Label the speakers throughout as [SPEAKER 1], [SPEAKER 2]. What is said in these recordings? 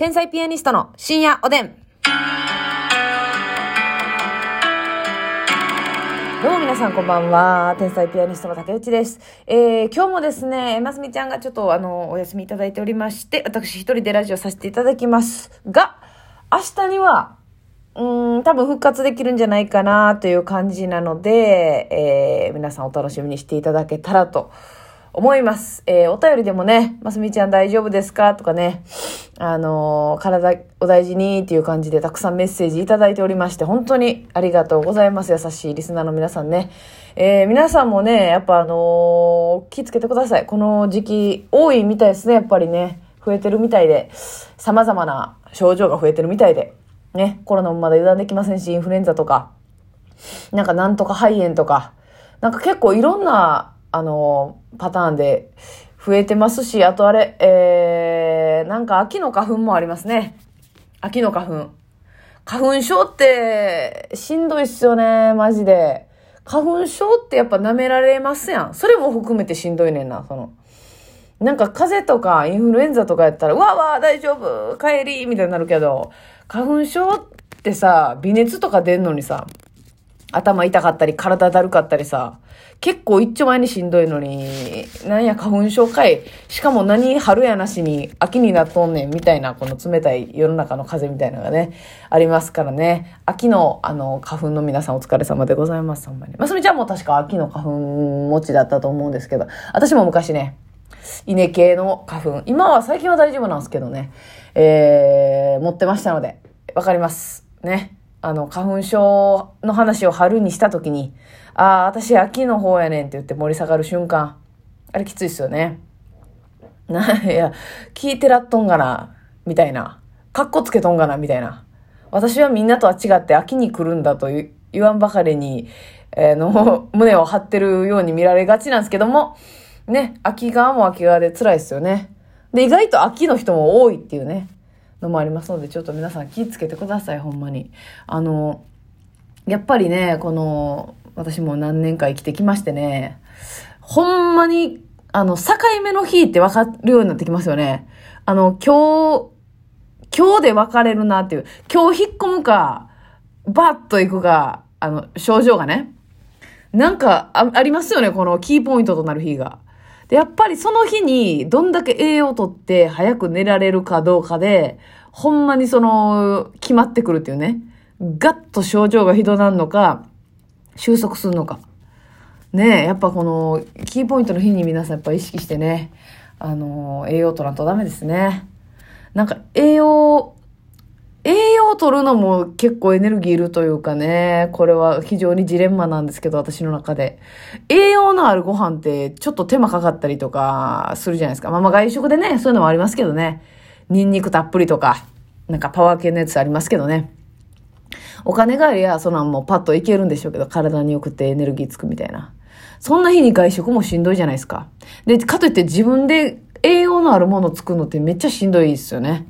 [SPEAKER 1] 天才ピアニストの深夜おでん。どうも皆さんこんばんは。天才ピアニストの竹内です。えー、今日もですね、ますみちゃんがちょっとあの、お休みいただいておりまして、私一人でラジオさせていただきますが、明日には、うん、多分復活できるんじゃないかなという感じなので、えー、皆さんお楽しみにしていただけたらと思います。えー、お便りでもね、ますみちゃん大丈夫ですか？とかね、あのー体お大事にっていう感じでたくさんメッセージいただいておりまして、本当にありがとうございます。優しいリスナーの皆さんね。えー、皆さんもね、やっぱあの気つけてください。この時期多いみたいですね、やっぱりね。増えてるみたいで、様々な症状が増えてるみたいで。ね、コロナもまだ油断できませんし、インフルエンザとか、なんかなんとか肺炎とか、なんか結構いろんな、あの、パターンで増えてますし、あとあれ、えー、なんか秋の花粉もありますね。秋の花粉。花粉症ってしんどいっすよね、マジで。花粉症ってやっぱ舐められますやん。それも含めてしんどいねんな、その。なんか風邪とかインフルエンザとかやったら、わわ大丈夫帰りみたいになるけど、花粉症ってさ、微熱とか出んのにさ、頭痛かったり体だるかったりさ、結構一丁前にしんどいのに、なんや花粉症かい。しかも何春やなしに秋になっとんねんみたいな、この冷たい世の中の風みたいなのがね、ありますからね。秋のあの花粉の皆さんお疲れ様でございます、ほんまに。ますみちゃんもう確か秋の花粉持ちだったと思うんですけど、私も昔ね、稲系の花粉。今は最近は大丈夫なんですけどね。えー、持ってましたので、わかります。ね。あの、花粉症の話を春にしたときに、ああ、私秋の方やねんって言って盛り下がる瞬間。あれきついっすよね。な、いや、聞いてらっとんがな、みたいな。かっこつけとんがな、みたいな。私はみんなとは違って秋に来るんだと言わんばかりに、えーの、胸を張ってるように見られがちなんですけども、ね、秋側も秋側で辛いですよね。で、意外と秋の人も多いっていうね、のもありますので、ちょっと皆さん気ぃつけてください、ほんまに。あの、やっぱりね、この、私も何年か生きてきましてね、ほんまに、あの、境目の日って分かるようになってきますよね。あの、今日、今日で別れるなっていう、今日引っ込むか、バッと行くか、あの、症状がね。なんかあ、ありますよね、このキーポイントとなる日が。で、やっぱりその日にどんだけ栄養をとって早く寝られるかどうかで、ほんまにその、決まってくるっていうね。ガッと症状がひどなんのか、収束するのか。ねえ、やっぱこの、キーポイントの日に皆さんやっぱ意識してね、あの、栄養取らんとダメですね。なんか、栄養を取るのも結構エネルギーいるというかね、これは非常にジレンマなんですけど、私の中で。栄養のあるご飯ってちょっと手間かかったりとかするじゃないですか。まあまあ外食でね、そういうのもありますけどね。ニンニクたっぷりとか、なんかパワー系のやつありますけどね。お金がありゃ、そのもうパッといけるんでしょうけど、体によくてエネルギーつくみたいな。そんな日に外食もしんどいじゃないですか。で、かといって自分で栄養のあるもの作るのってめっちゃしんどいですよね。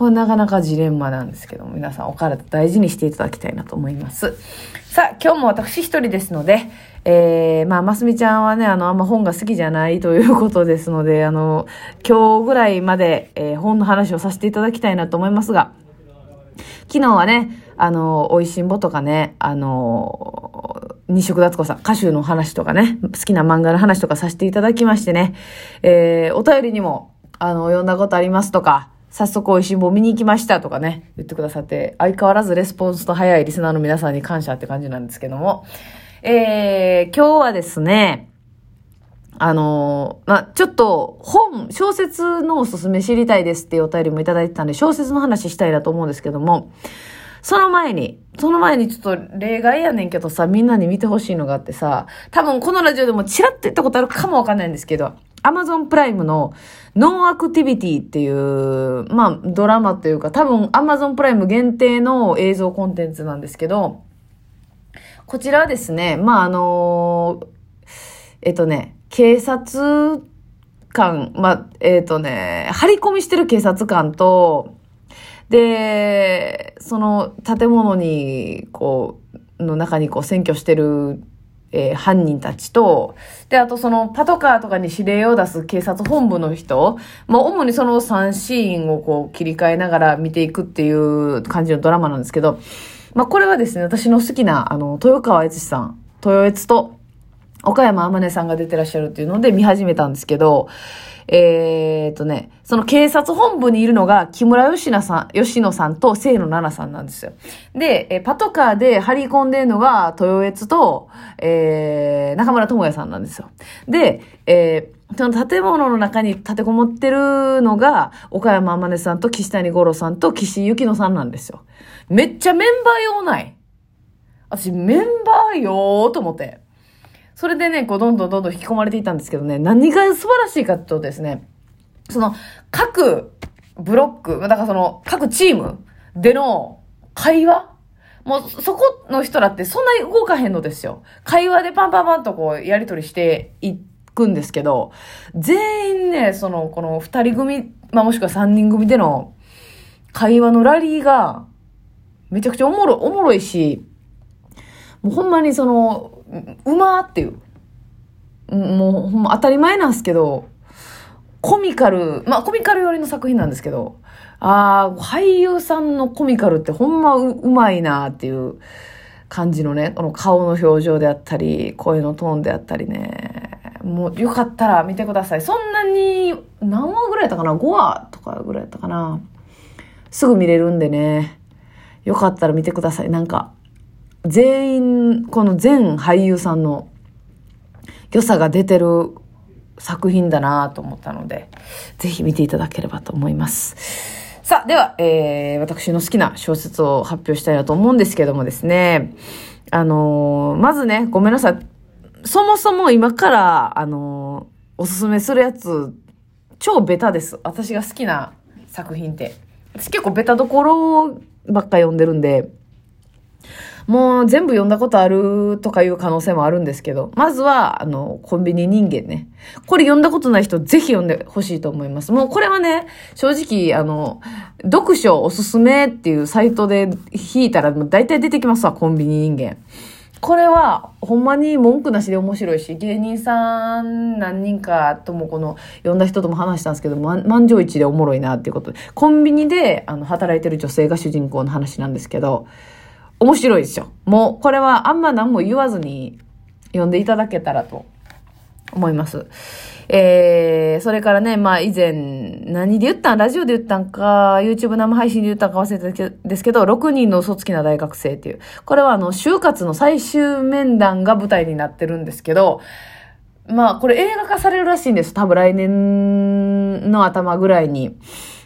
[SPEAKER 1] これなかなかジレンマなんですけども、皆さんお体大事にしていただきたいなと思います。さあ、今日も私一人ですので、えー、まあ、ますみちゃんはね、あの、あんま本が好きじゃないということですので、あの、今日ぐらいまで、えー本の話をさせていただきたいなと思いますが、昨日はね、あの、美味しんぼとかね、あの、西食達子さん、歌手の話とかね、好きな漫画の話とかさせていただきましてね、えー、お便りにも、あの、読んだことありますとか、早速美味しんぼ見に行きましたとかね、言ってくださって、相変わらずレスポンスと早いリスナーの皆さんに感謝って感じなんですけども、えー、今日はですね、あのまあ、ちょっと本、小説のおすすめ知りたいですっていうお便りもいただいてたんで、小説の話したいなと思うんですけども、その前に、その前にちょっと例外やねんけどさ、みんなに見てほしいのがあってさ、多分このラジオでもチラッと言ったことあるかもわかんないんですけど、アマゾンプライムのノンアクティビティっていう、まあドラマというか、多分アマゾンプライム限定の映像コンテンツなんですけど、こちらはですね、まああのえっとね、警察官、まあ、えっ、とね、張り込みしてる警察官と、で、その建物に、こう、の中にこう占拠してるえー、犯人たちと、で、あとそのパトカーとかに指令を出す警察本部の人、まあ主にその3シーンをこう切り替えながら見ていくっていう感じのドラマなんですけど、まあこれはですね、私の好きな、あの、豊川悦司さん、豊悦と、岡山天音さんが出てらっしゃるっていうので見始めたんですけど、えー、っとね、その警察本部にいるのが木村吉野さん、吉野さんと清野奈々さんなんですよ。で、えパトカーで張り込んでるのが豊悦と、えー、中村智也さんなんですよ。で、えー、その建物の中に立てこもってるのが、岡山天音さんと岸谷五郎さんと岸由紀乃さんなんですよ。めっちゃメンバー用ない私、メンバーよーと思って。それでね、こう、どんどんどんどん引き込まれていったんですけどね、何が素晴らしいかとですね、その、各ブロック、だからその、各チームでの会話もう、そこの人らってそんなに動かへんのですよ。会話でパンパンパンとこう、やりとりしていくんですけど、全員ね、その、この二人組、まあ、もしくは三人組での会話のラリーが、めちゃくちゃおもろ、おもろいし、もうほんまにその、うまーっていう。もうほんま当たり前なんですけど、コミカル、まあコミカル寄りの作品なんですけど、ああ、俳優さんのコミカルってほんまううまいなっていう感じのね、この顔の表情であったり、声のトーンであったりね。もうよかったら見てください。そんなに、何話ぐらいやったかな ?5 話とかぐらいやったかなすぐ見れるんでね。よかったら見てください。なんか、全員、この全俳優さんの良さが出てる作品だなと思ったので、ぜひ見ていただければと思います。さあ、では、えー、私の好きな小説を発表したいなと思うんですけどもですね、あのー、まずね、ごめんなさい。そもそも今から、あのー、おすすめするやつ、超ベタです。私が好きな作品って。私結構ベタどころばっか読んでるんで、もう全部読んだことあるとかいう可能性もあるんですけど、まずは、あの、コンビニ人間ね。これ読んだことない人、ぜひ読んでほしいと思います。もうこれはね、正直、あの、読書おすすめっていうサイトで引いたら、大体出てきますわ、コンビニ人間。これは、ほんまに文句なしで面白いし、芸人さん何人かともこの、読んだ人とも話したんですけど、満場一でおもろいなっていうことで、コンビニで、あの、働いてる女性が主人公の話なんですけど、面白いですよ。もう、これはあんま何も言わずに読んでいただけたらと思います。えー、それからね、まあ以前、何で言ったん？ラジオで言ったんか、YouTube 生配信で言ったんか忘れてたんですけど、6人の嘘つきな大学生っていう。これはあの、就活の最終面談が舞台になってるんですけど、まあこれ映画化されるらしいんです。多分来年の頭ぐらいに。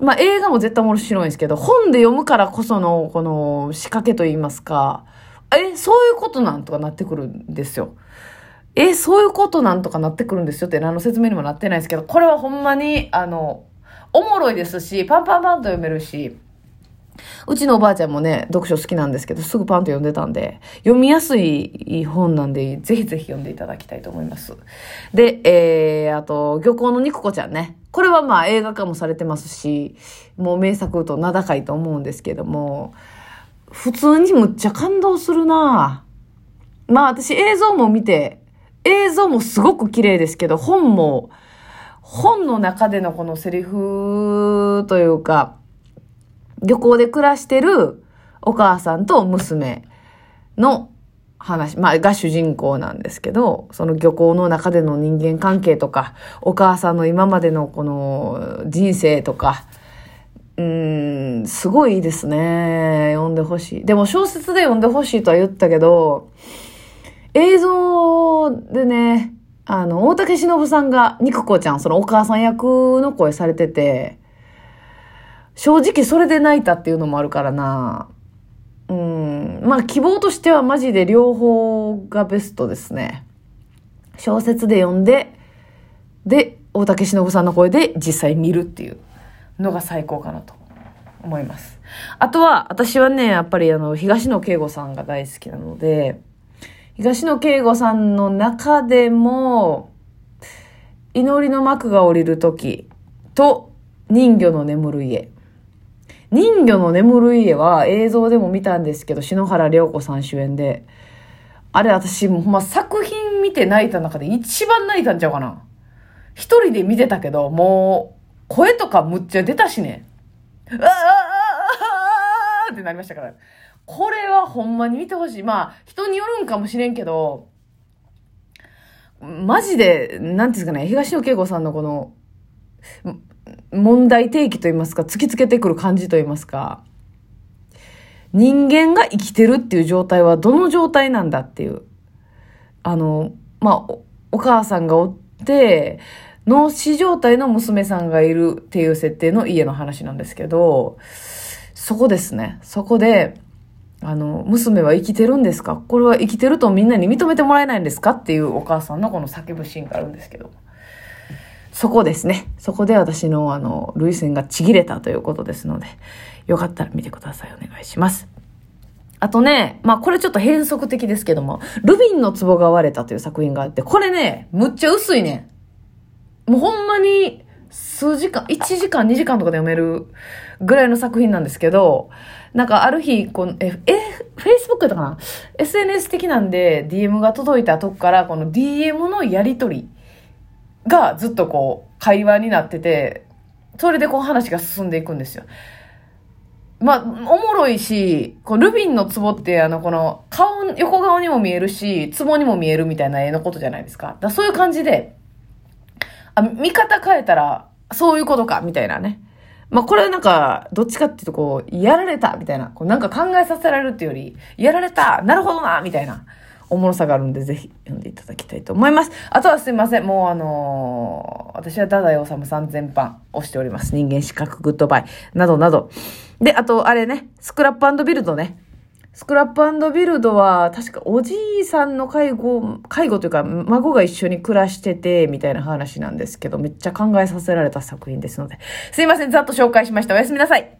[SPEAKER 1] まあ映画も絶対面白いんですけど、本で読むからこそのこの仕掛けといいますか、え、そういうことなんとかなってくるんですよ。え、そういうことなんとかなってくるんですよって何の説明にもなってないですけど、これはほんまに、あの、おもろいですし、パンパンパンと読めるし、うちのおばあちゃんもね、読書好きなんですけど、すぐパンと読んでたんで、読みやすい本なんで、ぜひぜひ読んでいただきたいと思います。で、えー、あと、漁港の肉子ちゃんね。これはまあ映画化もされてますし、もう名作と名高いと思うんですけども、普通にむっちゃ感動するなまあ私映像も見て、映像もすごく綺麗ですけど、本も、本の中でのこのセリフというか、漁港で暮らしてるお母さんと娘の話、まあ、が主人公なんですけど、その漁港の中での人間関係とか、お母さんの今までのこの人生とか、うん、すごいですね。読んでほしい。でも小説で読んでほしいとは言ったけど、映像でね、あの、大竹しのぶさんが、肉子ちゃん、そのお母さん役の声されてて、正直それで泣いたっていうのもあるからな。うん。まあ希望としてはマジで両方がベストですね。小説で読んで、で、大竹しのぶさんの声で実際見るっていうのが最高かなと思います。あとは、私はね、やっぱりあの、東野圭吾さんが大好きなので、東野圭吾さんの中でも、祈りの幕が降りる時と人魚の眠る家。人魚の眠る家は映像でも見たんですけど、篠原涼子さん主演で、あれ私、ほんま作品見て泣いた中で一番泣いたんちゃうかな。一人で見てたけど、もう、声とかむっちゃ出たしね。うわああってなりましたから。これはほんまに見てほしい。まあ、人によるんかもしれんけど、マジで、なんていうんですかね、東野圭吾さんのこの、問題提起といいますか、突きつけてくる感じといいますか、人間が生きてるっていう状態はどの状態なんだっていう。あの、まあ、お母さんがおって、脳死状態の娘さんがいるっていう設定の家の話なんですけど、そこですね。そこで、あの、娘は生きてるんですか？これは生きてるとみんなに認めてもらえないんですか？っていうお母さんのこの叫ぶシーンがあるんですけど。そこですね。そこで私のあの、涙腺がちぎれたということですので、よかったら見てください。お願いします。あとね、まあこれちょっと変則的ですけども、ルビンの壺が割れたという作品があって、これね、むっちゃ薄いね。もうほんまに数時間、1時間、2時間とかで読めるぐらいの作品なんですけど、なんかある日、この、え、え、Facebook やったかな ?SNS 的なんで DM が届いたとこから、この DM のやりとりがずっとこう、会話になってて、それでこう話が進んでいくんですよ。まあ、おもろいし、こうルビンの壺って、あの、この、顔、横顔にも見えるし、壺にも見えるみたいな絵のことじゃないですか。だそういう感じで、あ、見方変えたら、そういうことか、みたいなね。まあ、これなんか、どっちかっていうとこう、やられた、みたいな。こうなんか考えさせられるっていうより、やられた、なるほどな、みたいな。おもろさがあるんで、ぜひ読んでいただきたいと思います。あとはすいません。もうあのー、私は太宰治さん全般推しております。人間失格グッドバイ。などなど。で、あと、あれね、スクラップビルドね。スクラップビルドは、確かおじいさんの介護、介護というか、孫が一緒に暮らしてて、みたいな話なんですけど、めっちゃ考えさせられた作品ですので。すいません、ざっと紹介しました。おやすみなさい。